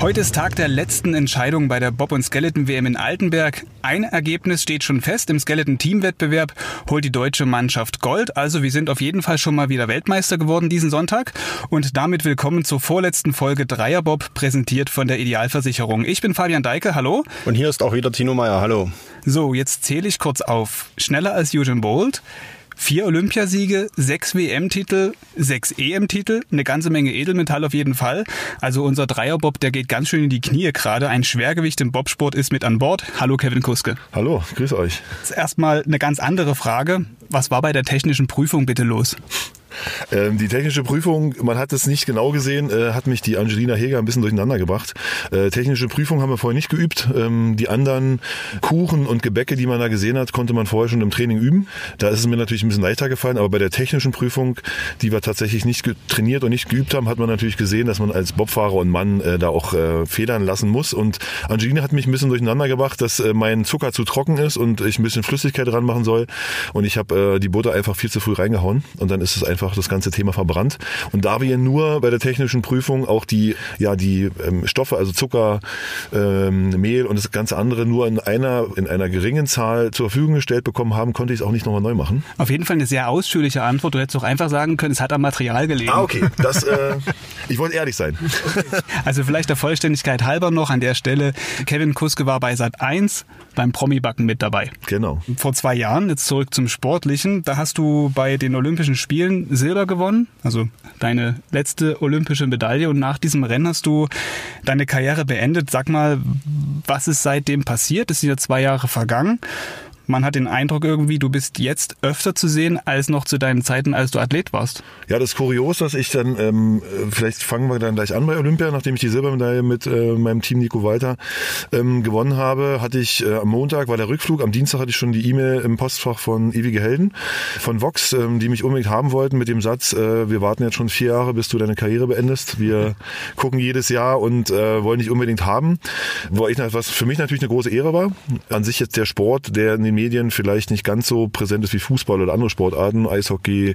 Heute ist Tag der letzten Entscheidung bei der Bob- und Skeleton-WM in Altenberg. Ein Ergebnis steht schon fest. Im Skeleton-Teamwettbewerb holt die deutsche Mannschaft Gold. Also wir sind auf jeden Fall schon mal wieder Weltmeister geworden diesen Sonntag. Und damit willkommen zur vorletzten Folge Dreierbob, präsentiert von der Idealversicherung. Ich bin Fabian Deike, hallo. Und hier ist auch wieder Tino Meyer, hallo. So, jetzt zähle ich kurz auf. Schneller als Eugene Bolt. Vier Olympiasiege, sechs WM-Titel, sechs EM-Titel, eine ganze Menge Edelmetall auf jeden Fall. Also unser Dreierbob, der geht ganz schön in die Knie gerade. Ein Schwergewicht im Bobsport ist mit an Bord. Hallo Kevin Kuske. Hallo, grüß euch. Jetzt erstmal eine ganz andere Frage. Was war bei der technischen Prüfung bitte los? Ähm, die technische Prüfung, man hat es nicht genau gesehen, äh, hat mich die Angelina Heger ein bisschen durcheinander gebracht. Äh, technische Prüfung haben wir vorher nicht geübt. Ähm, die anderen Kuchen und Gebäcke, die man da gesehen hat, konnte man vorher schon im Training üben. Da ist es mir natürlich ein bisschen leichter gefallen, aber bei der technischen Prüfung, die wir tatsächlich nicht trainiert und nicht geübt haben, hat man natürlich gesehen, dass man als Bobfahrer und Mann äh, da auch federn lassen muss. Und Angelina hat mich ein bisschen durcheinander gebracht, dass mein Zucker zu trocken ist und ich ein bisschen Flüssigkeit dran machen soll. Und ich habe äh, die Butter einfach viel zu früh reingehauen und dann ist es einfach das ganze Thema verbrannt. Und da wir nur bei der technischen Prüfung auch die, ja, die ähm, Stoffe, also Zucker, ähm, Mehl und das ganze andere nur in einer, in einer geringen Zahl zur Verfügung gestellt bekommen haben, konnte ich es auch nicht nochmal neu machen. Auf jeden Fall eine sehr ausführliche Antwort. Du hättest auch einfach sagen können, es hat am Material gelegen. Ah, okay. Das, äh, ich wollte ehrlich sein. Also vielleicht der Vollständigkeit halber noch an der Stelle. Kevin Kuske war bei Sat 1 beim Promi-Backen mit dabei. Genau. Vor zwei Jahren, jetzt zurück zum Sportlichen, da hast du bei den Olympischen Spielen Silber gewonnen, also deine letzte olympische Medaille und nach diesem Rennen hast du deine Karriere beendet. Sag mal, was ist seitdem passiert? Es sind ja zwei Jahre vergangen. Man hat den Eindruck irgendwie, du bist jetzt öfter zu sehen als noch zu deinen Zeiten, als du Athlet warst. Ja, das ist kurios, dass ich dann, ähm, vielleicht fangen wir dann gleich an bei Olympia, nachdem ich die Silbermedaille mit äh, meinem Team Nico Walter ähm, gewonnen habe, hatte ich äh, am Montag war der Rückflug, am Dienstag hatte ich schon die E-Mail im Postfach von Ewige Helden, von Vox, ähm, die mich unbedingt haben wollten mit dem Satz, äh, wir warten jetzt schon vier Jahre, bis du deine Karriere beendest. Wir gucken jedes Jahr und äh, wollen dich unbedingt haben. Wo ich, was für mich natürlich eine große Ehre war. An sich jetzt der Sport, der in den Medien vielleicht nicht ganz so präsent ist wie Fußball oder andere Sportarten, Eishockey,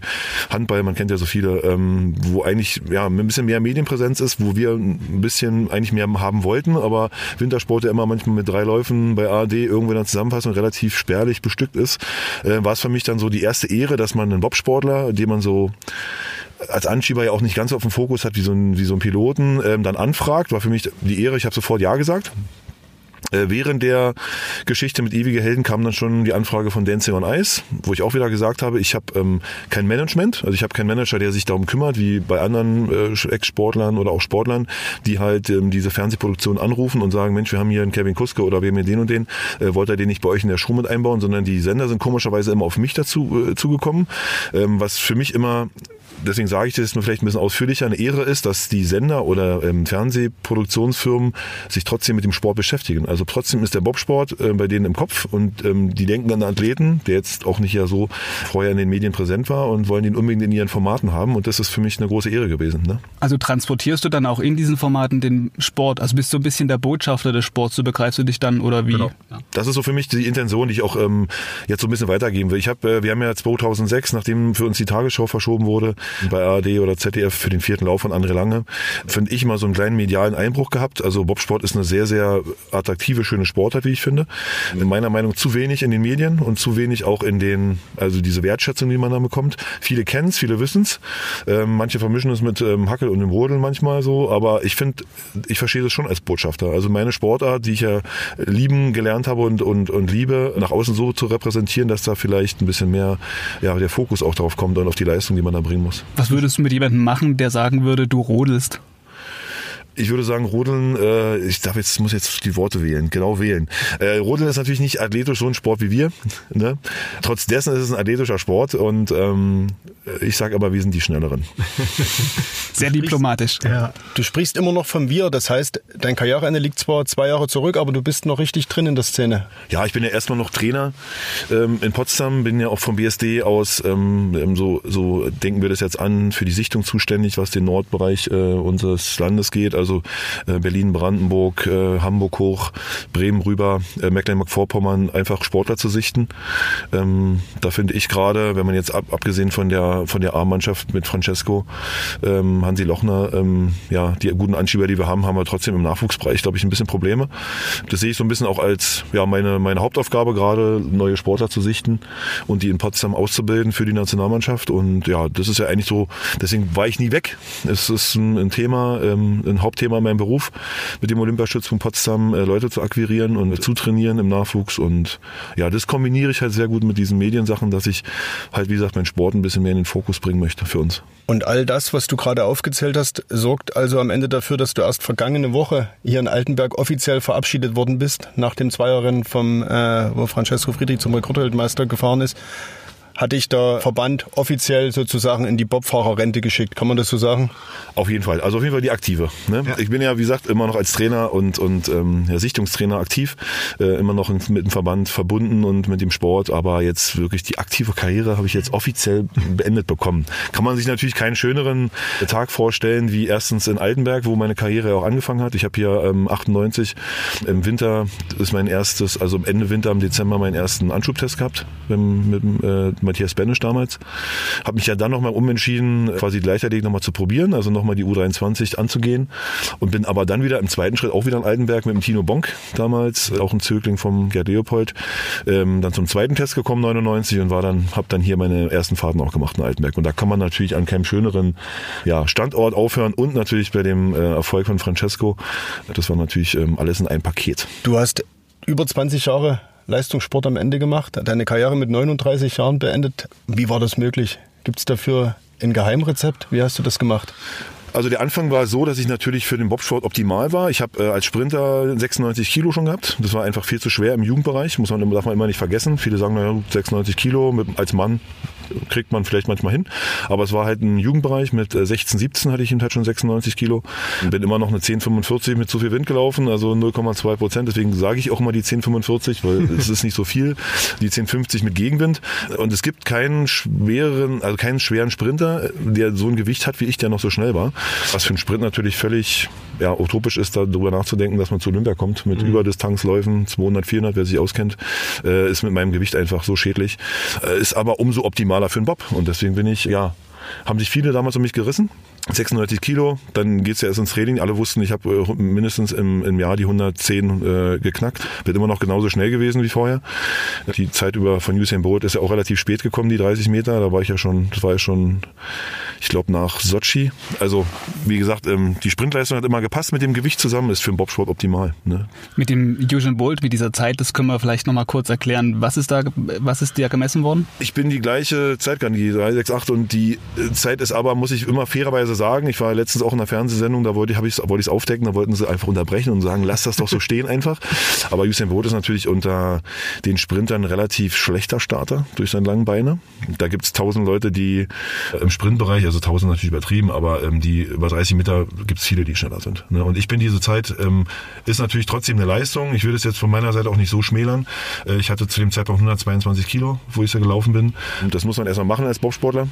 Handball, man kennt ja so viele, ähm, wo eigentlich ja ein bisschen mehr Medienpräsenz ist, wo wir ein bisschen eigentlich mehr haben wollten, aber Wintersport ja immer manchmal mit drei Läufen bei ARD irgendwo in der Zusammenfassung relativ spärlich bestückt ist, äh, war es für mich dann so die erste Ehre, dass man einen Bobsportler, den man so als Anschieber ja auch nicht ganz auf dem Fokus hat wie so ein, wie so ein Piloten, ähm, dann anfragt, war für mich die Ehre, ich habe sofort Ja gesagt. Äh, während der Geschichte mit Ewige Helden kam dann schon die Anfrage von Dancing on Ice, wo ich auch wieder gesagt habe, ich habe ähm, kein Management, also ich habe keinen Manager, der sich darum kümmert, wie bei anderen äh, Ex-Sportlern oder auch Sportlern, die halt ähm, diese Fernsehproduktion anrufen und sagen, Mensch, wir haben hier einen Kevin Kuske oder wir haben hier den und den, äh, wollt ihr den nicht bei euch in der Show mit einbauen, sondern die Sender sind komischerweise immer auf mich dazu äh, zugekommen, ähm, was für mich immer deswegen sage ich das nur vielleicht ein bisschen ausführlicher, eine Ehre ist, dass die Sender oder ähm, Fernsehproduktionsfirmen sich trotzdem mit dem Sport beschäftigen. Also trotzdem ist der Bobsport äh, bei denen im Kopf und ähm, die denken an den Athleten, der jetzt auch nicht ja so vorher in den Medien präsent war und wollen den unbedingt in ihren Formaten haben und das ist für mich eine große Ehre gewesen. Ne? Also transportierst du dann auch in diesen Formaten den Sport? Also bist du ein bisschen der Botschafter des Sports, so begreifst du dich dann oder wie? Genau. Ja. Das ist so für mich die Intention, die ich auch ähm, jetzt so ein bisschen weitergeben will. Ich habe, äh, wir haben ja 2006, nachdem für uns die Tagesschau verschoben wurde, bei ARD oder ZDF für den vierten Lauf von André Lange, finde ich mal so einen kleinen medialen Einbruch gehabt. Also Bobsport ist eine sehr, sehr attraktive, schöne Sportart, wie ich finde. In meiner Meinung zu wenig in den Medien und zu wenig auch in den, also diese Wertschätzung, die man da bekommt. Viele kennen es, viele wissen es. Ähm, manche vermischen es mit ähm, Hackel und dem Rodeln manchmal so, aber ich finde, ich verstehe das schon als Botschafter. Also meine Sportart, die ich ja lieben gelernt habe und, und, und liebe, nach außen so zu repräsentieren, dass da vielleicht ein bisschen mehr ja, der Fokus auch darauf kommt und auf die Leistung, die man da bringen muss. Was würdest du mit jemandem machen, der sagen würde, du rodelst? Ich würde sagen, Rodeln, äh, ich darf jetzt, muss jetzt die Worte wählen, genau wählen. Äh, Rodeln ist natürlich nicht athletisch so ein Sport wie wir. Ne? Trotz dessen ist es ein athletischer Sport und ähm, ich sage aber, wir sind die Schnelleren. Sehr diplomatisch. Ja. Du sprichst immer noch vom Wir, das heißt, dein Karriereende liegt zwar zwei Jahre zurück, aber du bist noch richtig drin in der Szene. Ja, ich bin ja erstmal noch Trainer ähm, in Potsdam, bin ja auch vom BSD aus, ähm, so, so denken wir das jetzt an, für die Sichtung zuständig, was den Nordbereich äh, unseres Landes geht. Also äh, Berlin, Brandenburg, äh, Hamburg hoch, Bremen rüber, äh, Mecklenburg-Vorpommern, einfach Sportler zu sichten. Ähm, da finde ich gerade, wenn man jetzt ab, abgesehen von der von der A-Mannschaft mit Francesco, ähm, Hansi Lochner, ähm, ja, die guten Anschieber, die wir haben, haben wir trotzdem im Nachwuchsbereich, glaube ich, ein bisschen Probleme. Das sehe ich so ein bisschen auch als ja meine meine Hauptaufgabe gerade, neue Sportler zu sichten und die in Potsdam auszubilden für die Nationalmannschaft. Und ja, das ist ja eigentlich so, deswegen war ich nie weg. Es ist ein, ein Thema, ein Hauptthema in meinem Beruf, mit dem Olympiastützpunkt Potsdam äh, Leute zu akquirieren und zu trainieren im Nachwuchs. Und ja, das kombiniere ich halt sehr gut mit diesen Mediensachen, dass ich halt, wie gesagt, meinen Sport ein bisschen mehr in den Fokus bringen möchte für uns. Und all das, was du gerade aufgezählt hast, sorgt also am Ende dafür, dass du erst vergangene Woche hier in Altenberg offiziell verabschiedet worden bist, nach dem Zweierrennen vom, äh, wo Francesco Friedrich zum Rekordweltmeister gefahren ist hat dich der Verband offiziell sozusagen in die Bobfahrerrente geschickt. Kann man das so sagen? Auf jeden Fall. Also auf jeden Fall die aktive. Ne? Ja. Ich bin ja, wie gesagt, immer noch als Trainer und, und ähm, ja, Sichtungstrainer aktiv, äh, immer noch mit dem Verband verbunden und mit dem Sport, aber jetzt wirklich die aktive Karriere habe ich jetzt offiziell beendet bekommen. Kann man sich natürlich keinen schöneren Tag vorstellen, wie erstens in Altenberg, wo meine Karriere auch angefangen hat. Ich habe hier ähm, 98 im Winter ist mein erstes, also Ende Winter im Dezember meinen ersten Anschubtest gehabt mit, mit, äh, Matthias Benisch damals. Habe mich ja dann nochmal umentschieden, quasi Leichtathletik nochmal zu probieren, also nochmal die U23 anzugehen und bin aber dann wieder im zweiten Schritt auch wieder in Altenberg mit dem Tino Bonk damals, auch ein Zögling vom Gerd Leopold, ähm, dann zum zweiten Test gekommen 99 und war dann, habe dann hier meine ersten Fahrten auch gemacht in Altenberg und da kann man natürlich an keinem schöneren ja, Standort aufhören und natürlich bei dem äh, Erfolg von Francesco, das war natürlich ähm, alles in einem Paket. Du hast über 20 Jahre Leistungssport am Ende gemacht, deine Karriere mit 39 Jahren beendet. Wie war das möglich? Gibt es dafür ein Geheimrezept? Wie hast du das gemacht? Also der Anfang war so, dass ich natürlich für den Bobsport optimal war. Ich habe äh, als Sprinter 96 Kilo schon gehabt. Das war einfach viel zu schwer im Jugendbereich, muss man, darf man immer nicht vergessen. Viele sagen, naja, 96 Kilo mit, als Mann kriegt man vielleicht manchmal hin. Aber es war halt ein Jugendbereich mit 16, äh, 17 hatte ich eben halt schon 96 Kilo. Bin immer noch eine 1045 mit zu viel Wind gelaufen, also 0,2 Prozent. Deswegen sage ich auch immer die 1045, weil es ist nicht so viel. Die 1050 mit Gegenwind. Und es gibt keinen schweren, also keinen schweren Sprinter, der so ein Gewicht hat wie ich, der noch so schnell war. Was für einen Sprint natürlich völlig ja, utopisch ist, darüber nachzudenken, dass man zu Olympia kommt mit mhm. Überdistanzläufen, 200, 400, wer sich auskennt, äh, ist mit meinem Gewicht einfach so schädlich. Äh, ist aber umso optimaler für einen Bob. Und deswegen bin ich, ja, haben sich viele damals um mich gerissen. 96 Kilo, dann geht's ja erst ins Training. Alle wussten, ich habe äh, mindestens im, im Jahr die 110 äh, geknackt. Wird immer noch genauso schnell gewesen wie vorher. Die Zeit über von Usain Bolt ist ja auch relativ spät gekommen, die 30 Meter. Da war ich ja schon, das war ja schon, ich glaube, nach Sochi. Also, wie gesagt, ähm, die Sprintleistung hat immer gepasst mit dem Gewicht zusammen, ist für den Bobsport optimal. Ne? Mit dem Usain Bolt, mit dieser Zeit, das können wir vielleicht nochmal kurz erklären. Was ist da, was ist dir gemessen worden? Ich bin die gleiche Zeit die 368 und die Zeit ist aber, muss ich immer fairerweise sagen, ich war letztens auch in einer Fernsehsendung, da wollte ich es wollte ich's aufdecken, da wollten sie einfach unterbrechen und sagen, lass das doch so stehen einfach. Aber Usain Bolt ist natürlich unter den Sprintern relativ schlechter Starter durch seine langen Beine. Da gibt es tausend Leute, die äh, im Sprintbereich, also tausend natürlich übertrieben, aber ähm, die über 30 Meter gibt es viele, die schneller sind. Ne? Und ich bin diese Zeit, ähm, ist natürlich trotzdem eine Leistung. Ich will es jetzt von meiner Seite auch nicht so schmälern. Äh, ich hatte zu dem Zeitpunkt 122 Kilo, wo ich da gelaufen bin. Und das muss man erstmal machen als Bobsportler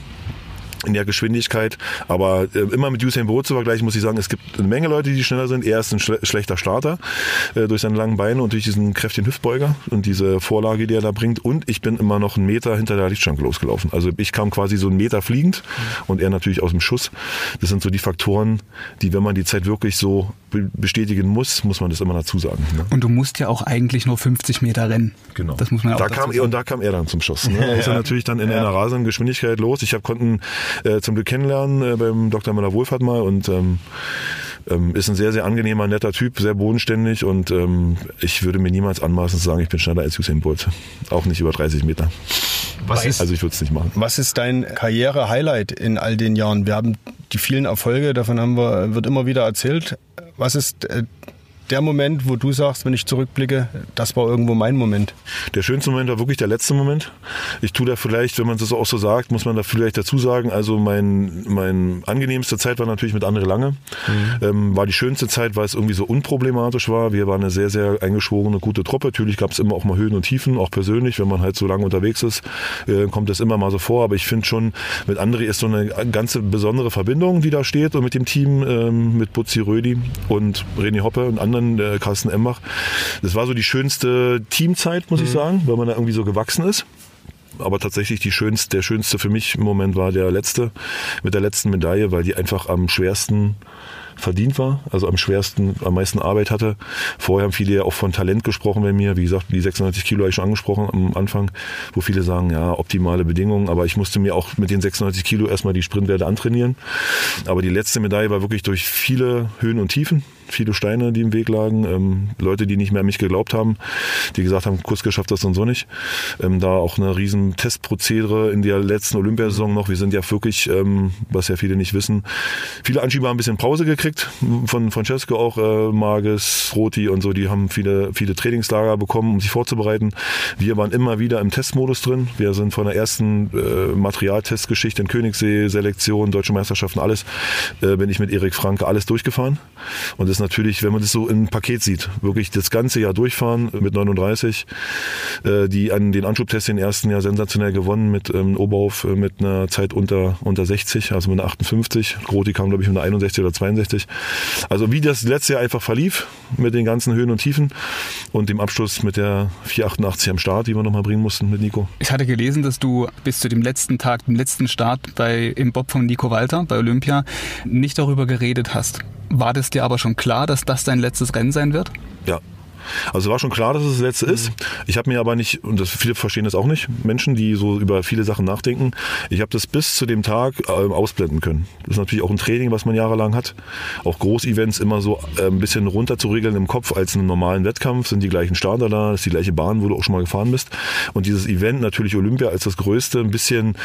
in der Geschwindigkeit. Aber äh, immer mit Usain Bolt zu vergleichen, muss ich sagen, es gibt eine Menge Leute, die schneller sind. Er ist ein schle schlechter Starter äh, durch seine langen Beine und durch diesen kräftigen Hüftbeuger und diese Vorlage, die er da bringt. Und ich bin immer noch einen Meter hinter der Lichtschranke losgelaufen. Also ich kam quasi so einen Meter fliegend und er natürlich aus dem Schuss. Das sind so die Faktoren, die, wenn man die Zeit wirklich so bestätigen muss, muss man das immer dazu sagen. Ne? Und du musst ja auch eigentlich nur 50 Meter rennen. Genau. Das muss man ja auch da kam, sagen. Und da kam er dann zum Schuss. Ne? Da ist er natürlich dann in ja. einer rasenden Geschwindigkeit los. Ich habe konnten äh, zum Glück kennenlernen äh, beim Dr. Müller Wohlfahrt mal und ähm, ähm, ist ein sehr, sehr angenehmer, netter Typ, sehr bodenständig und ähm, ich würde mir niemals anmaßen zu sagen, ich bin schneller als Usain Bolt. Auch nicht über 30 Meter. Was ist, also ich würde es nicht machen. Was ist dein Karriere-Highlight in all den Jahren? Wir haben die vielen Erfolge, davon haben wir, wird immer wieder erzählt. Was ist äh, der Moment, wo du sagst, wenn ich zurückblicke, das war irgendwo mein Moment? Der schönste Moment war wirklich der letzte Moment. Ich tue da vielleicht, wenn man das auch so sagt, muss man da vielleicht dazu sagen, also mein, mein angenehmste Zeit war natürlich mit André Lange. Mhm. Ähm, war die schönste Zeit, weil es irgendwie so unproblematisch war. Wir waren eine sehr, sehr eingeschworene, gute Truppe. Natürlich gab es immer auch mal Höhen und Tiefen, auch persönlich, wenn man halt so lange unterwegs ist, äh, kommt das immer mal so vor. Aber ich finde schon, mit André ist so eine ganze besondere Verbindung, die da steht und mit dem Team, ähm, mit Butzi Rödi und René Hoppe und anderen, äh, Carsten Embach. Das war so die schönste Teamzeit, muss mhm. ich sagen, weil man da irgendwie so gewachsen ist aber tatsächlich die schönste, der schönste für mich im Moment war der letzte mit der letzten Medaille, weil die einfach am schwersten verdient war, also am schwersten, am meisten Arbeit hatte. Vorher haben viele ja auch von Talent gesprochen bei mir. Wie gesagt, die 96 Kilo habe ich schon angesprochen am Anfang, wo viele sagen, ja, optimale Bedingungen. Aber ich musste mir auch mit den 96 Kilo erstmal die Sprintwerte antrainieren. Aber die letzte Medaille war wirklich durch viele Höhen und Tiefen viele Steine, die im Weg lagen, ähm, Leute, die nicht mehr an mich geglaubt haben, die gesagt haben, Kurs geschafft das und so nicht. Ähm, da auch eine riesen Testprozedere in der letzten Olympiasaison noch. Wir sind ja wirklich, ähm, was ja viele nicht wissen, viele Anschieber haben ein bisschen Pause gekriegt, von Francesco auch, äh, Mages, Roti und so, die haben viele, viele Trainingslager bekommen, um sich vorzubereiten. Wir waren immer wieder im Testmodus drin. Wir sind von der ersten äh, Materialtestgeschichte in Königssee, Selektion, Deutsche Meisterschaften, alles, äh, bin ich mit Erik Franke alles durchgefahren. Und das ist natürlich, wenn man das so im Paket sieht, wirklich das ganze Jahr durchfahren mit 39. Äh, die an den Anschubtest den ersten Jahr sensationell gewonnen mit ähm, Oberhof äh, mit einer Zeit unter, unter 60, also mit einer 58. Groti kam, glaube ich, mit einer 61 oder 62. Also wie das letzte Jahr einfach verlief mit den ganzen Höhen und Tiefen und dem Abschluss mit der 488 am Start, die wir nochmal bringen mussten mit Nico. Ich hatte gelesen, dass du bis zu dem letzten Tag, dem letzten Start bei, im Bob von Nico Walter bei Olympia nicht darüber geredet hast. War das dir aber schon klar, dass das dein letztes Rennen sein wird? Ja, also war schon klar, dass es das letzte mhm. ist. Ich habe mir aber nicht, und das, viele verstehen das auch nicht, Menschen, die so über viele Sachen nachdenken, ich habe das bis zu dem Tag äh, ausblenden können. Das ist natürlich auch ein Training, was man jahrelang hat. Auch Großevents immer so äh, ein bisschen runter zu regeln im Kopf als einen normalen Wettkampf, sind die gleichen Starter da, ist die gleiche Bahn, wo du auch schon mal gefahren bist. Und dieses Event, natürlich Olympia als das größte, ein bisschen,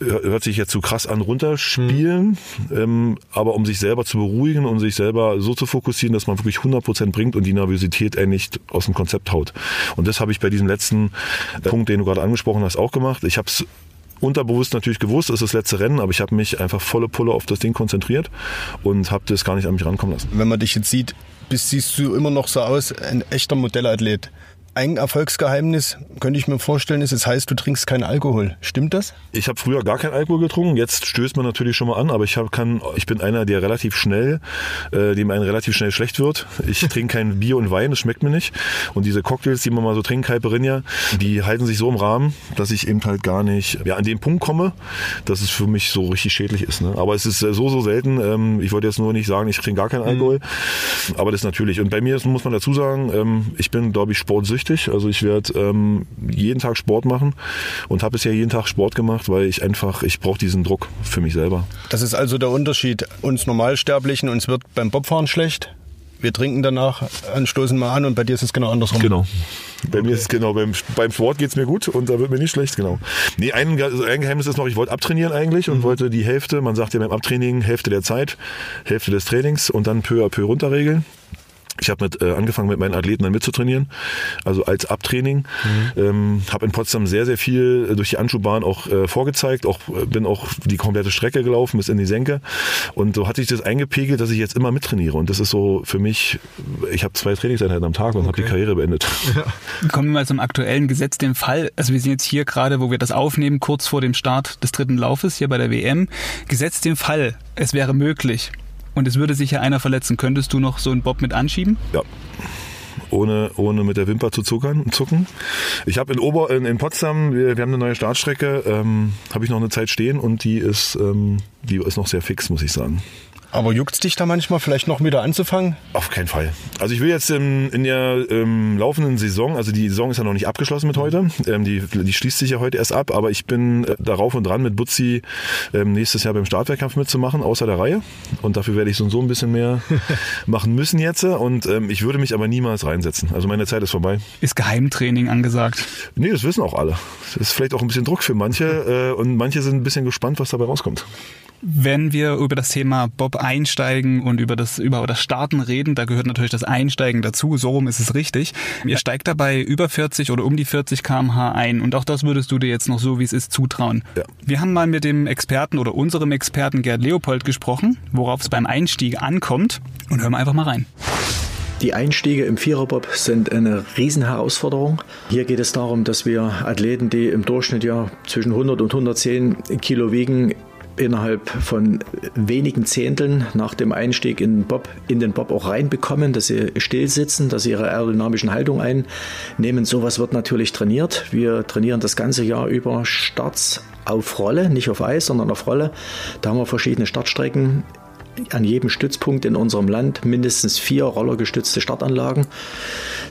äh, hört sich jetzt zu so krass an, runterspielen, mhm. ähm, aber um sich selber zu beruhigen, um sich selber so zu fokussieren, dass man wirklich 100% bringt und die Nervosität endlich nicht aus dem Konzept haut. Und das habe ich bei diesem letzten äh, Punkt, den du gerade angesprochen hast, auch gemacht. Ich habe es unterbewusst natürlich gewusst, es ist das letzte Rennen, aber ich habe mich einfach volle Pulle auf das Ding konzentriert und habe das gar nicht an mich rankommen lassen. Wenn man dich jetzt sieht, bist, siehst du immer noch so aus, ein echter Modellathlet. Ein Erfolgsgeheimnis, könnte ich mir vorstellen, ist, es das heißt, du trinkst keinen Alkohol. Stimmt das? Ich habe früher gar keinen Alkohol getrunken. Jetzt stößt man natürlich schon mal an, aber ich hab, kann, ich bin einer, der relativ schnell, äh, dem einen relativ schnell schlecht wird. Ich trinke kein Bier und Wein, das schmeckt mir nicht. Und diese Cocktails, die man mal so trinkt, Caipirinha, die halten sich so im Rahmen, dass ich eben halt gar nicht ja, an den Punkt komme, dass es für mich so richtig schädlich ist. Ne? Aber es ist so, so selten. Ähm, ich wollte jetzt nur nicht sagen, ich trinke gar keinen Alkohol. Mhm. Aber das ist natürlich. Und bei mir ist, muss man dazu sagen, ähm, ich bin, glaube ich, sportsüchtig süchtig. Also ich werde ähm, jeden Tag Sport machen und habe bisher jeden Tag Sport gemacht, weil ich einfach, ich brauche diesen Druck für mich selber. Das ist also der Unterschied. Uns Normalsterblichen, uns wird beim Bobfahren schlecht. Wir trinken danach, anstoßen mal an und bei dir ist es genau andersrum. Genau. Bei okay. mir ist es genau, beim, beim Sport geht es mir gut und da wird mir nicht schlecht, genau. Nee, ein, also ein Geheimnis ist noch, ich wollte abtrainieren eigentlich und mhm. wollte die Hälfte, man sagt ja beim Abtraining, Hälfte der Zeit, Hälfte des Trainings und dann peu à peu runterregeln. Ich habe mit, äh, angefangen mit meinen Athleten dann mitzutrainieren, also als Abtraining. Mhm. Ähm, habe in Potsdam sehr, sehr viel durch die Anschubbahn auch äh, vorgezeigt. Auch äh, bin auch die komplette Strecke gelaufen bis in die Senke. Und so hatte ich das eingepegelt, dass ich jetzt immer mittrainiere. Und das ist so für mich, ich habe zwei Trainingseinheiten am Tag und okay. habe die Karriere beendet. Ja. Kommen wir mal zum aktuellen Gesetz, dem Fall. Also wir sind jetzt hier gerade, wo wir das aufnehmen, kurz vor dem Start des dritten Laufes hier bei der WM. Gesetz dem Fall, es wäre möglich, und es würde sich ja einer verletzen. Könntest du noch so einen Bob mit anschieben? Ja ohne, ohne mit der Wimper zu zuckern, zucken. Ich habe in Ober in, in Potsdam, wir, wir, haben eine neue Startstrecke, ähm, habe ich noch eine Zeit stehen und die ist, ähm, die ist noch sehr fix, muss ich sagen. Aber juckt's dich da manchmal vielleicht noch wieder anzufangen? Auf keinen Fall. Also ich will jetzt in, in der ähm, laufenden Saison, also die Saison ist ja noch nicht abgeschlossen mit heute, ähm, die, die schließt sich ja heute erst ab, aber ich bin äh, darauf und dran mit Butzi ähm, nächstes Jahr beim Startwettkampf mitzumachen, außer der Reihe. Und dafür werde ich so und so ein bisschen mehr machen müssen jetzt. Und ähm, ich würde mich aber niemals reinsetzen. Also meine Zeit ist vorbei. Ist Geheimtraining angesagt? Nee, das wissen auch alle. Das ist vielleicht auch ein bisschen Druck für manche äh, und manche sind ein bisschen gespannt, was dabei rauskommt. Wenn wir über das Thema Bob einsteigen und über das, über das Starten reden, da gehört natürlich das Einsteigen dazu, so rum ist es richtig. Ihr steigt dabei über 40 oder um die 40 kmh ein und auch das würdest du dir jetzt noch so, wie es ist, zutrauen. Ja. Wir haben mal mit dem Experten oder unserem Experten Gerd Leopold gesprochen, worauf es beim Einstieg ankommt und hören wir einfach mal rein. Die Einstiege im Viererbob sind eine Riesenherausforderung. Hier geht es darum, dass wir Athleten, die im Durchschnitt ja zwischen 100 und 110 Kilo wiegen, innerhalb von wenigen Zehnteln nach dem Einstieg in den Bob, in den Bob auch reinbekommen, dass sie still sitzen, dass sie ihre aerodynamischen Haltung einnehmen. Sowas wird natürlich trainiert. Wir trainieren das ganze Jahr über Starts auf Rolle, nicht auf Eis, sondern auf Rolle. Da haben wir verschiedene Startstrecken an jedem Stützpunkt in unserem Land mindestens vier rollergestützte Startanlagen.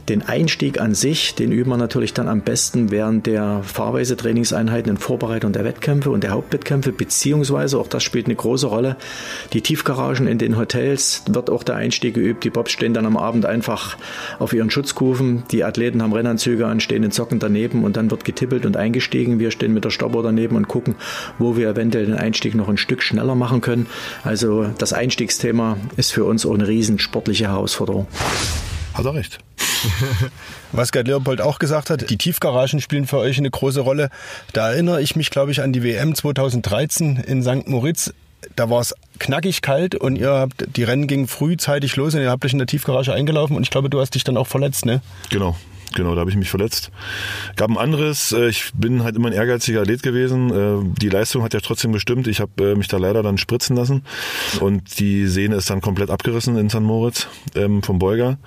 Den Einstieg an sich, den üben wir natürlich dann am besten während der Fahrweise-Trainingseinheiten in Vorbereitung der Wettkämpfe und der Hauptwettkämpfe, beziehungsweise, auch das spielt eine große Rolle, die Tiefgaragen in den Hotels wird auch der Einstieg geübt. Die Bobs stehen dann am Abend einfach auf ihren Schutzkufen. Die Athleten haben Rennanzüge an, stehen in Zocken daneben und dann wird getippelt und eingestiegen. Wir stehen mit der Stopper daneben und gucken, wo wir eventuell den Einstieg noch ein Stück schneller machen können. Also das Einstiegsthema ist für uns auch eine riesen sportliche Herausforderung. Hat er recht. Was Gerd Leopold auch gesagt hat, die Tiefgaragen spielen für euch eine große Rolle. Da erinnere ich mich, glaube ich, an die WM 2013 in St. Moritz. Da war es knackig kalt und ihr habt, die Rennen gingen frühzeitig los und ihr habt euch in der Tiefgarage eingelaufen und ich glaube, du hast dich dann auch verletzt, ne? Genau, genau, da habe ich mich verletzt. Gab ein anderes, äh, ich bin halt immer ein ehrgeiziger Athlet gewesen. Äh, die Leistung hat ja trotzdem gestimmt. Ich habe äh, mich da leider dann spritzen lassen und die Sehne ist dann komplett abgerissen in St. Moritz ähm, vom Beuger.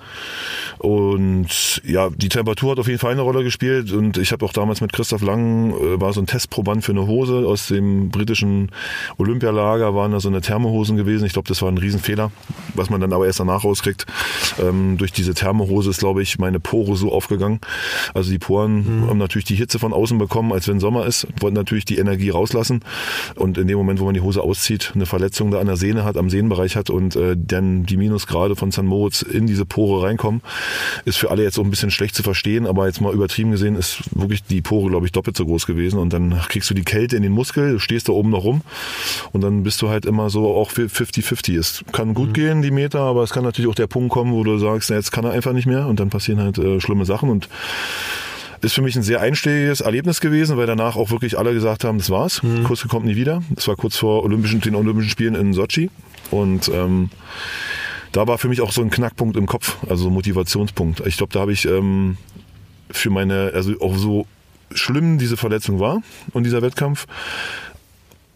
Und ja, die Temperatur hat auf jeden Fall eine Rolle gespielt und ich habe auch damals mit Christoph Lang, war so ein Testproband für eine Hose aus dem britischen Olympialager, waren da so eine Thermohosen gewesen. Ich glaube, das war ein Riesenfehler, was man dann aber erst danach rauskriegt. Ähm, durch diese Thermohose ist, glaube ich, meine Pore so aufgegangen, gegangen. Also die Poren mhm. haben natürlich die Hitze von außen bekommen, als wenn Sommer ist, wollten natürlich die Energie rauslassen. Und in dem Moment, wo man die Hose auszieht, eine Verletzung da an der Sehne hat, am Sehnenbereich hat und äh, dann die Minusgrade von San Moritz in diese Pore reinkommen, ist für alle jetzt auch ein bisschen schlecht zu verstehen, aber jetzt mal übertrieben gesehen ist wirklich die Pore, glaube ich, doppelt so groß gewesen. Und dann kriegst du die Kälte in den Muskel, du stehst da oben noch rum und dann bist du halt immer so auch 50-50. Es kann gut mhm. gehen, die Meter, aber es kann natürlich auch der Punkt kommen, wo du sagst, na, jetzt kann er einfach nicht mehr und dann passieren halt äh, schlimme Sachen machen und ist für mich ein sehr einschlägiges Erlebnis gewesen, weil danach auch wirklich alle gesagt haben, das war's. Mhm. Kurze kommt nie wieder. Das war kurz vor Olympischen, den Olympischen Spielen in Sochi. Und ähm, da war für mich auch so ein Knackpunkt im Kopf, also so ein Motivationspunkt. Ich glaube, da habe ich ähm, für meine, also auch so schlimm diese Verletzung war und dieser Wettkampf,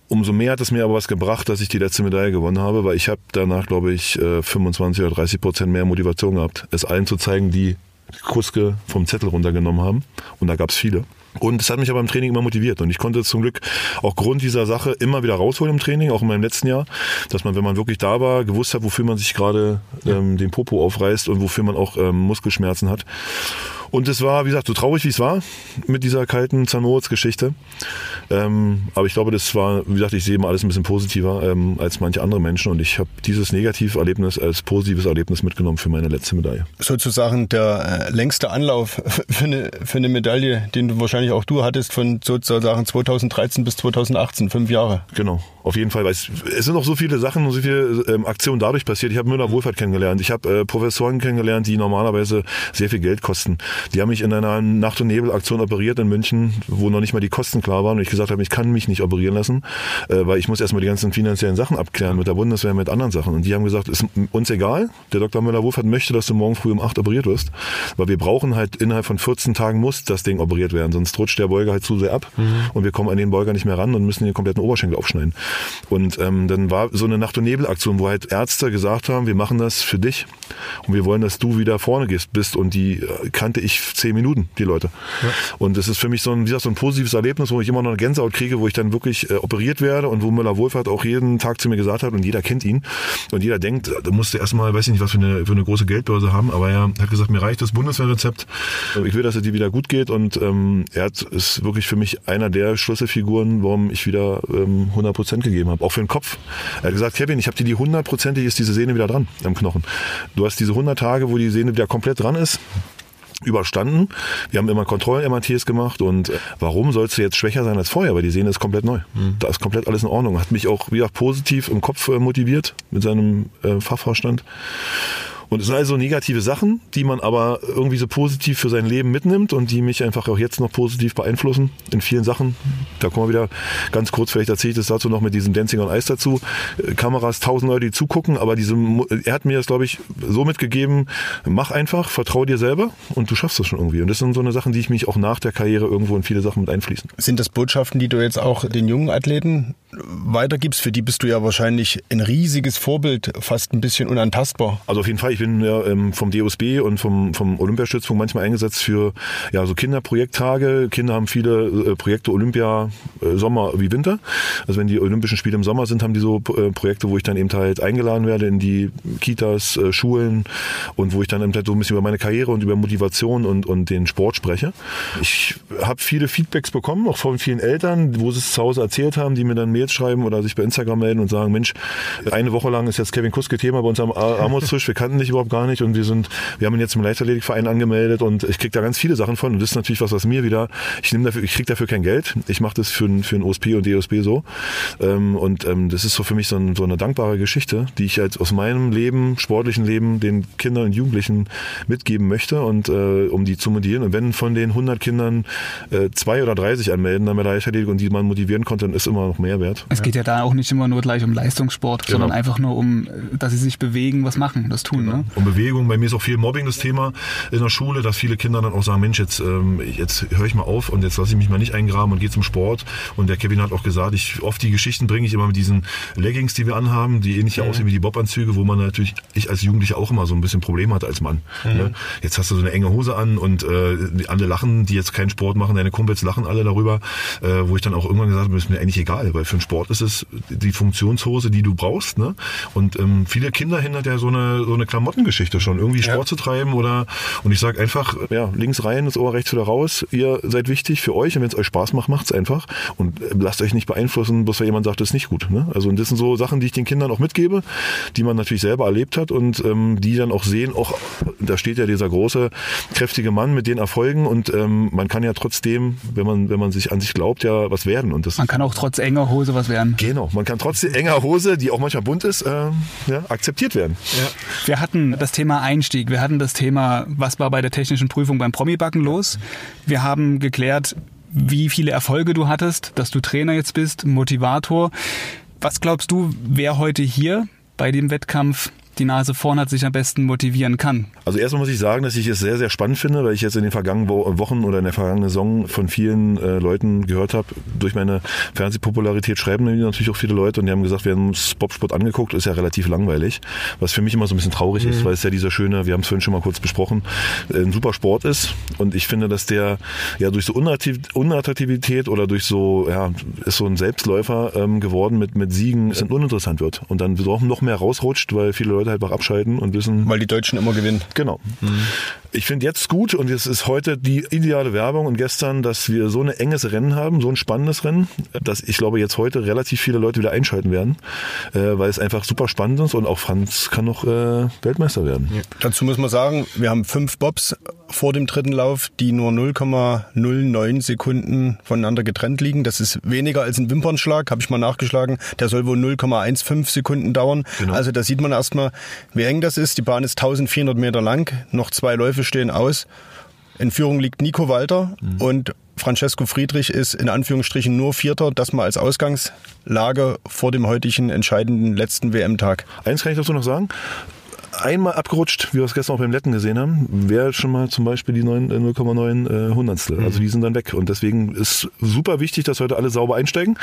umso mehr hat es mir aber was gebracht, dass ich die letzte Medaille gewonnen habe, weil ich habe danach, glaube ich, 25 äh, oder 30 Prozent mehr Motivation gehabt, es allen zu zeigen, die Kruske vom Zettel runtergenommen haben. Und da gab es viele. Und es hat mich aber im Training immer motiviert. Und ich konnte zum Glück auch Grund dieser Sache immer wieder rausholen im Training, auch in meinem letzten Jahr, dass man, wenn man wirklich da war, gewusst hat, wofür man sich gerade ähm, den Popo aufreißt und wofür man auch ähm, Muskelschmerzen hat. Und es war, wie gesagt, so traurig wie es war mit dieser kalten Zahnmoritz-Geschichte. Ähm, aber ich glaube, das war, wie gesagt, ich sehe immer alles ein bisschen positiver ähm, als manche andere Menschen. Und ich habe dieses Negativerlebnis als positives Erlebnis mitgenommen für meine letzte Medaille. Sozusagen der äh, längste Anlauf für eine, für eine Medaille, den du wahrscheinlich auch du hattest, von sozusagen 2013 bis 2018, fünf Jahre. Genau, auf jeden Fall. Weil es, es sind auch so viele Sachen und so viele ähm, Aktionen dadurch passiert. Ich habe Müller Wohlfahrt kennengelernt. Ich habe äh, Professoren kennengelernt, die normalerweise sehr viel Geld kosten. Die haben mich in einer Nacht- und Nebelaktion operiert in München, wo noch nicht mal die Kosten klar waren und ich gesagt habe, ich kann mich nicht operieren lassen, äh, weil ich muss erstmal die ganzen finanziellen Sachen abklären mit der Bundeswehr, mit anderen Sachen. Und die haben gesagt, ist uns egal, der Dr. Müller-Wurfert möchte, dass du morgen früh um acht operiert wirst, weil wir brauchen halt innerhalb von 14 Tagen muss das Ding operiert werden, sonst rutscht der Beuger halt zu sehr ab mhm. und wir kommen an den Beuger nicht mehr ran und müssen den kompletten Oberschenkel aufschneiden. Und ähm, dann war so eine Nacht- und Nebelaktion, wo halt Ärzte gesagt haben, wir machen das für dich und wir wollen, dass du wieder vorne gehst, bist und die äh, kannte ich zehn Minuten, die Leute. Ja. Und das ist für mich so ein, wie gesagt, so ein positives Erlebnis, wo ich immer noch eine Gänsehaut kriege, wo ich dann wirklich äh, operiert werde und wo Müller Wohlfahrt auch jeden Tag zu mir gesagt hat und jeder kennt ihn und jeder denkt, da musste erstmal, weiß ich nicht, was für eine, für eine große Geldbörse haben, aber er hat gesagt, mir reicht das Bundeswehrrezept. Ich will, dass es dir wieder gut geht und ähm, er hat, ist wirklich für mich einer der Schlüsselfiguren, warum ich wieder ähm, 100 Prozent gegeben habe, auch für den Kopf. Er hat gesagt, Kevin, ich habe dir die hundertprozentig ist diese Sehne wieder dran am Knochen. Du hast diese 100 Tage, wo die Sehne wieder komplett dran ist überstanden. Wir haben immer Kontrollen-MRTs gemacht und warum sollst du jetzt schwächer sein als vorher? Weil die Sehne ist komplett neu. Mhm. Da ist komplett alles in Ordnung. Hat mich auch wieder positiv im Kopf äh, motiviert mit seinem äh, Fachvorstand. Und es sind also negative Sachen, die man aber irgendwie so positiv für sein Leben mitnimmt und die mich einfach auch jetzt noch positiv beeinflussen in vielen Sachen. Da kommen wir wieder ganz kurz, vielleicht erzähle ich das dazu noch mit diesem Dancing on Ice dazu. Äh, Kameras, tausend Leute, die zugucken, aber diese, er hat mir das, glaube ich, so mitgegeben, mach einfach, vertrau dir selber und du schaffst das schon irgendwie. Und das sind so eine Sachen, die ich mich auch nach der Karriere irgendwo in viele Sachen mit einfließen. Sind das Botschaften, die du jetzt auch den jungen Athleten weitergibst? Für die bist du ja wahrscheinlich ein riesiges Vorbild, fast ein bisschen unantastbar. Also auf jeden Fall. Ich bin ja ähm, vom DOSB und vom, vom Olympiastützpunkt manchmal eingesetzt für ja, so Kinderprojekttage. Kinder haben viele äh, Projekte Olympia, äh, Sommer wie Winter. Also wenn die Olympischen Spiele im Sommer sind, haben die so äh, Projekte, wo ich dann eben halt eingeladen werde in die Kitas, äh, Schulen und wo ich dann eben halt so ein bisschen über meine Karriere und über Motivation und, und den Sport spreche. Ich habe viele Feedbacks bekommen, auch von vielen Eltern, wo sie es zu Hause erzählt haben, die mir dann Mails schreiben oder sich bei Instagram melden und sagen, Mensch, eine Woche lang ist jetzt Kevin Kuske Thema bei uns am Armutstisch, wir kannten dich überhaupt gar nicht und wir sind, wir haben ihn jetzt im Leichtathletikverein angemeldet und ich kriege da ganz viele Sachen von und das ist natürlich was, was mir wieder, ich nehme dafür, ich kriege dafür kein Geld, ich mache das für, für ein OSP und DOSP so ähm, und ähm, das ist so für mich so, ein, so eine dankbare Geschichte, die ich halt aus meinem Leben, sportlichen Leben, den Kindern und Jugendlichen mitgeben möchte und äh, um die zu motivieren und wenn von den 100 Kindern äh, zwei oder drei sich anmelden dann bei der Leichtathletik und die man motivieren konnte, dann ist immer noch mehr wert. Es geht ja da auch nicht immer nur gleich um Leistungssport, genau. sondern einfach nur um, dass sie sich bewegen, was machen, das tun. Genau. Ne? Um Bewegung, bei mir ist auch viel Mobbing das Thema in der Schule, dass viele Kinder dann auch sagen, Mensch, jetzt, ähm, jetzt höre ich mal auf und jetzt lasse ich mich mal nicht eingraben und gehe zum Sport. Und der Kevin hat auch gesagt, ich oft die Geschichten bringe ich immer mit diesen Leggings, die wir anhaben, die ähnlich mhm. aussehen wie die Bobanzüge, wo man natürlich, ich als Jugendlicher auch immer so ein bisschen Probleme hatte als Mann. Mhm. Ne? Jetzt hast du so eine enge Hose an und äh, alle lachen, die jetzt keinen Sport machen, deine Kumpels lachen alle darüber, äh, wo ich dann auch irgendwann gesagt habe, ist mir eigentlich egal, weil für einen Sport ist es die Funktionshose, die du brauchst. Ne? Und ähm, viele Kinder hindert ja so eine, so eine Klamottengeschichte schon, irgendwie Sport ja. zu treiben oder und ich sage einfach, ja, links rein, das Ohr rechts wieder raus, ihr seid wichtig für euch und wenn es euch Spaß macht, macht's einfach und äh, lasst euch nicht beeinflussen, bloß weil jemand sagt, das ist nicht gut. Ne? Also und das sind so Sachen, die ich den Kindern auch mitgebe, die man natürlich selber erlebt hat und ähm, die dann auch sehen, auch da steht ja dieser große, kräftige Mann mit den Erfolgen und ähm, man kann ja trotzdem, wenn man, wenn man sich an sich glaubt, ja was werden. Und das man kann auch trotz enger Hose was werden. Genau, man kann trotz enger Hose, die auch manchmal bunt ist, äh, ja, akzeptiert werden. Ja. Wir hatten das Thema Einstieg, wir hatten das Thema, was war bei der technischen Prüfung beim Promi-Backen los. Wir haben geklärt, wie viele Erfolge du hattest, dass du Trainer jetzt bist, Motivator. Was glaubst du, wer heute hier bei dem Wettkampf die Nase vorn hat, sich am besten motivieren kann. Also erstmal muss ich sagen, dass ich es sehr, sehr spannend finde, weil ich jetzt in den vergangenen Wochen oder in der vergangenen Saison von vielen äh, Leuten gehört habe, durch meine Fernsehpopularität schreiben natürlich auch viele Leute und die haben gesagt, wir haben uns Bobsport angeguckt, ist ja relativ langweilig, was für mich immer so ein bisschen traurig mhm. ist, weil es ja dieser schöne, wir haben es vorhin schon mal kurz besprochen, ein super Sport ist und ich finde, dass der ja durch so Unattraktivität oder durch so, ja, ist so ein Selbstläufer ähm, geworden mit, mit Siegen, es uninteressant wird und dann noch mehr rausrutscht, weil viele Leute Leute einfach abschalten und wissen. Weil die Deutschen immer gewinnen. Genau. Mhm. Ich finde jetzt gut und es ist heute die ideale Werbung und gestern, dass wir so ein enges Rennen haben, so ein spannendes Rennen, dass ich glaube jetzt heute relativ viele Leute wieder einschalten werden, äh, weil es einfach super spannend ist und auch Franz kann noch äh, Weltmeister werden. Ja. Dazu muss man sagen, wir haben fünf Bobs vor dem dritten Lauf, die nur 0,09 Sekunden voneinander getrennt liegen. Das ist weniger als ein Wimpernschlag, habe ich mal nachgeschlagen. Der soll wohl 0,15 Sekunden dauern. Genau. Also da sieht man erstmal, wie eng das ist. Die Bahn ist 1400 Meter lang, noch zwei Läufe stehen aus. In Führung liegt Nico Walter mhm. und Francesco Friedrich ist in Anführungsstrichen nur Vierter, das mal als Ausgangslage vor dem heutigen entscheidenden letzten WM-Tag. Eins kann ich dazu noch sagen einmal abgerutscht, wie wir es gestern auch beim Letten gesehen haben, wäre schon mal zum Beispiel die 0,9 äh, äh, Hundertstel. Also die sind dann weg. Und deswegen ist super wichtig, dass heute alle sauber einsteigen.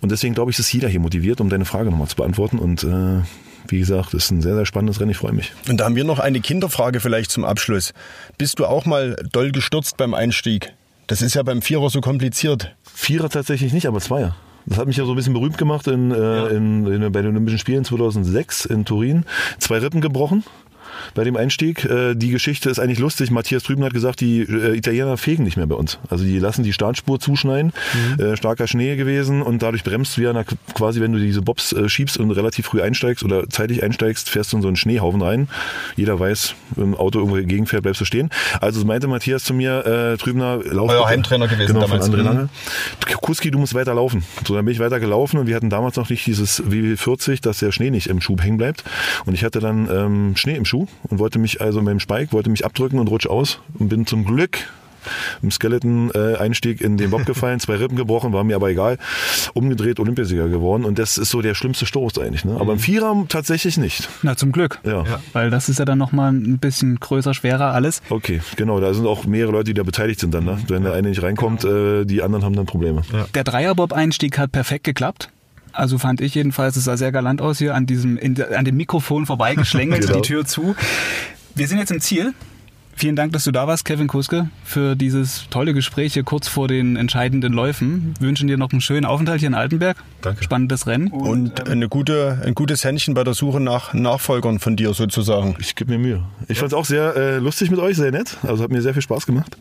Und deswegen glaube ich, ist jeder hier motiviert, um deine Frage nochmal zu beantworten. Und äh, wie gesagt, ist ein sehr, sehr spannendes Rennen. Ich freue mich. Und da haben wir noch eine Kinderfrage vielleicht zum Abschluss. Bist du auch mal doll gestürzt beim Einstieg? Das ist ja beim Vierer so kompliziert. Vierer tatsächlich nicht, aber Zweier. Das hat mich ja so ein bisschen berühmt gemacht in, äh, ja. in, in, bei den Olympischen Spielen 2006 in Turin. Zwei Rippen gebrochen. Bei dem Einstieg. Äh, die Geschichte ist eigentlich lustig. Matthias Trüben hat gesagt, die äh, Italiener fegen nicht mehr bei uns. Also die lassen die Startspur zuschneiden. Mhm. Äh, starker Schnee gewesen und dadurch bremst du ja quasi, wenn du diese Bobs äh, schiebst und relativ früh einsteigst oder zeitig einsteigst, fährst du in so einen Schneehaufen rein. Jeder weiß, wenn ein Auto irgendwo gegenfährt, bleibst du stehen. Also meinte Matthias zu mir, äh, Trübner, lauf Euer Heimtrainer gewesen genau, damals. Von André Lange. Kuski, du musst weiter laufen. So, dann bin ich weiter gelaufen und wir hatten damals noch nicht dieses W40, dass der Schnee nicht im Schuh hängen bleibt. Und ich hatte dann ähm, Schnee im Schuh und wollte mich also mit dem Spike, wollte mich abdrücken und rutsch aus und bin zum Glück im Skeleton-Einstieg in den Bob gefallen, zwei Rippen gebrochen, war mir aber egal. Umgedreht, Olympiasieger geworden. Und das ist so der schlimmste Stoß eigentlich. Ne? Aber im mhm. Vierer tatsächlich nicht. Na, zum Glück. Ja. ja. Weil das ist ja dann nochmal ein bisschen größer, schwerer alles. Okay, genau. Da sind auch mehrere Leute, die da beteiligt sind dann. Ne? Wenn der eine nicht reinkommt, äh, die anderen haben dann Probleme. Ja. Der Dreier-Bob-Einstieg hat perfekt geklappt. Also fand ich jedenfalls, es sah sehr galant aus hier an diesem, in, an dem Mikrofon vorbeigeschlängelt, genau. die Tür zu. Wir sind jetzt im Ziel. Vielen Dank, dass du da warst, Kevin Kuske, für dieses tolle Gespräch hier kurz vor den entscheidenden Läufen. Wir wünschen dir noch einen schönen Aufenthalt hier in Altenberg. Danke. Spannendes Rennen. Und, und eine gute, ein gutes Händchen bei der Suche nach Nachfolgern von dir sozusagen. Ich gebe mir Mühe. Ich fand es auch sehr äh, lustig mit euch, sehr nett. Also hat mir sehr viel Spaß gemacht.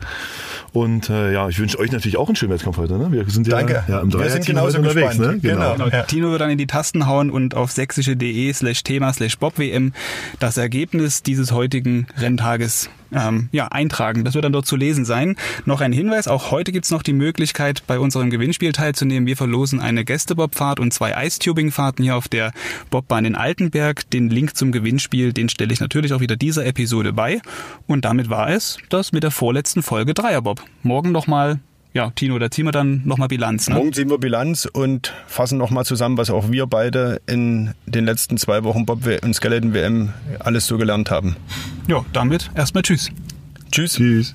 Und äh, ja, ich wünsche euch natürlich auch einen schönen Wettkampf heute. Ne? Wir sind ja, Danke. Ja, im Wir sind genauso unterwegs. Ne? Genau. genau. Ja. Tino wird dann in die Tasten hauen und auf sächsische.de slash Thema slash BobWM das Ergebnis dieses heutigen Renntages ähm, ja, eintragen. Das wird dann dort zu lesen sein. Noch ein Hinweis, auch heute gibt's noch die Möglichkeit, bei unserem Gewinnspiel teilzunehmen. Wir verlosen eine Gästebobfahrt und zwei Eistubing-Fahrten hier auf der Bobbahn in Altenberg. Den Link zum Gewinnspiel, den stelle ich natürlich auch wieder dieser Episode bei. Und damit war es das mit der vorletzten Folge Dreierbob. Morgen nochmal ja, Tino, da ziehen wir dann nochmal Bilanz. Ne? Morgen ziehen wir Bilanz und fassen nochmal zusammen, was auch wir beide in den letzten zwei Wochen Bob und Skeleton WM alles so gelernt haben. Ja, damit erstmal Tschüss. Tschüss. Tschüss.